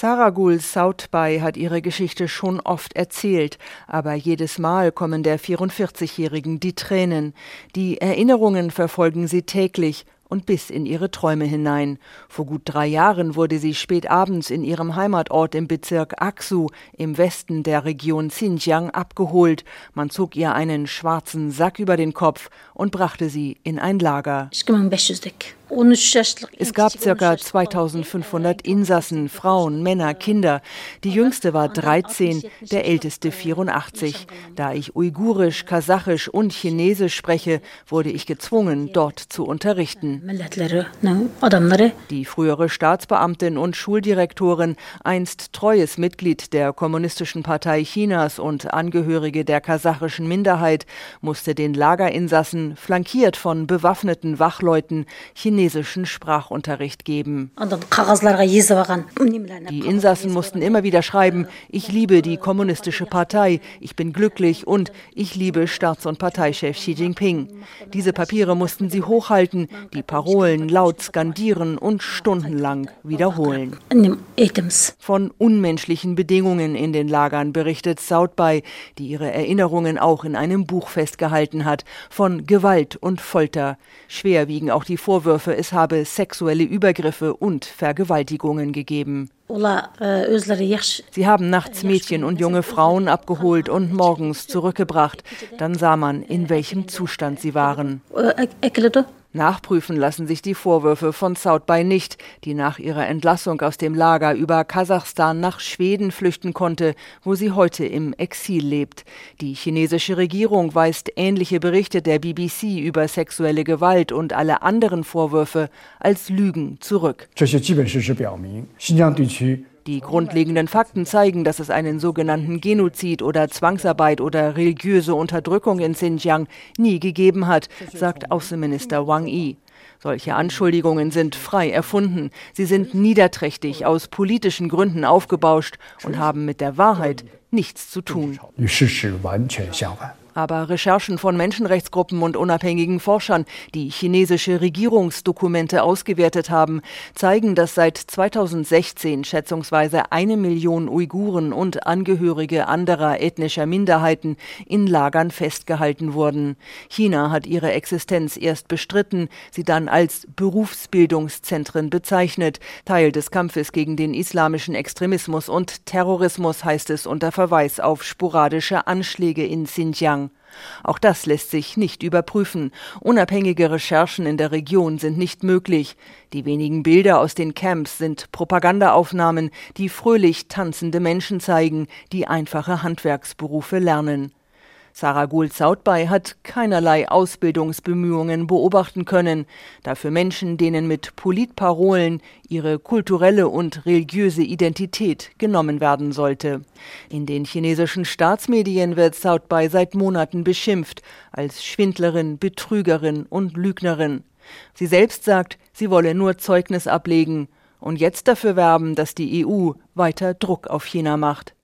Saragul Sautbay hat ihre Geschichte schon oft erzählt, aber jedes Mal kommen der 44-Jährigen die Tränen. Die Erinnerungen verfolgen sie täglich und bis in ihre Träume hinein. Vor gut drei Jahren wurde sie spät abends in ihrem Heimatort im Bezirk Aksu im Westen der Region Xinjiang abgeholt. Man zog ihr einen schwarzen Sack über den Kopf und brachte sie in ein Lager. Es gab ca. 2500 Insassen, Frauen, Männer, Kinder. Die jüngste war 13, der älteste 84. Da ich Uigurisch, Kasachisch und Chinesisch spreche, wurde ich gezwungen, dort zu unterrichten. Die frühere Staatsbeamtin und Schuldirektorin, einst treues Mitglied der Kommunistischen Partei Chinas und Angehörige der kasachischen Minderheit, musste den Lagerinsassen, flankiert von bewaffneten Wachleuten, Chinesisch chinesischen Sprachunterricht geben. Die Insassen mussten immer wieder schreiben, ich liebe die kommunistische Partei, ich bin glücklich und ich liebe Staats- und Parteichef Xi Jinping. Diese Papiere mussten sie hochhalten, die Parolen laut skandieren und stundenlang wiederholen. Von unmenschlichen Bedingungen in den Lagern berichtet Sautbay, die ihre Erinnerungen auch in einem Buch festgehalten hat, von Gewalt und Folter. Schwer wiegen auch die Vorwürfe Vorwürfe, es habe sexuelle Übergriffe und Vergewaltigungen gegeben. Sie haben nachts Mädchen und junge Frauen abgeholt und morgens zurückgebracht. Dann sah man, in welchem Zustand sie waren. Nachprüfen lassen sich die Vorwürfe von Southby nicht, die nach ihrer Entlassung aus dem Lager über Kasachstan nach Schweden flüchten konnte, wo sie heute im Exil lebt. Die chinesische Regierung weist ähnliche Berichte der BBC über sexuelle Gewalt und alle anderen Vorwürfe als Lügen zurück. Die grundlegenden Fakten zeigen, dass es einen sogenannten Genozid oder Zwangsarbeit oder religiöse Unterdrückung in Xinjiang nie gegeben hat, sagt Außenminister Wang Yi. Solche Anschuldigungen sind frei erfunden. Sie sind niederträchtig, aus politischen Gründen aufgebauscht und haben mit der Wahrheit nichts zu tun. Aber Recherchen von Menschenrechtsgruppen und unabhängigen Forschern, die chinesische Regierungsdokumente ausgewertet haben, zeigen, dass seit 2016 schätzungsweise eine Million Uiguren und Angehörige anderer ethnischer Minderheiten in Lagern festgehalten wurden. China hat ihre Existenz erst bestritten, sie dann als Berufsbildungszentren bezeichnet. Teil des Kampfes gegen den islamischen Extremismus und Terrorismus heißt es unter Verweis auf sporadische Anschläge in Xinjiang. Auch das lässt sich nicht überprüfen. Unabhängige Recherchen in der Region sind nicht möglich. Die wenigen Bilder aus den Camps sind Propagandaaufnahmen, die fröhlich tanzende Menschen zeigen, die einfache Handwerksberufe lernen. Sarah Gould-Sautbay hat keinerlei Ausbildungsbemühungen beobachten können, dafür Menschen, denen mit Politparolen ihre kulturelle und religiöse Identität genommen werden sollte. In den chinesischen Staatsmedien wird Sautbay seit Monaten beschimpft als Schwindlerin, Betrügerin und Lügnerin. Sie selbst sagt, sie wolle nur Zeugnis ablegen und jetzt dafür werben, dass die EU weiter Druck auf China macht.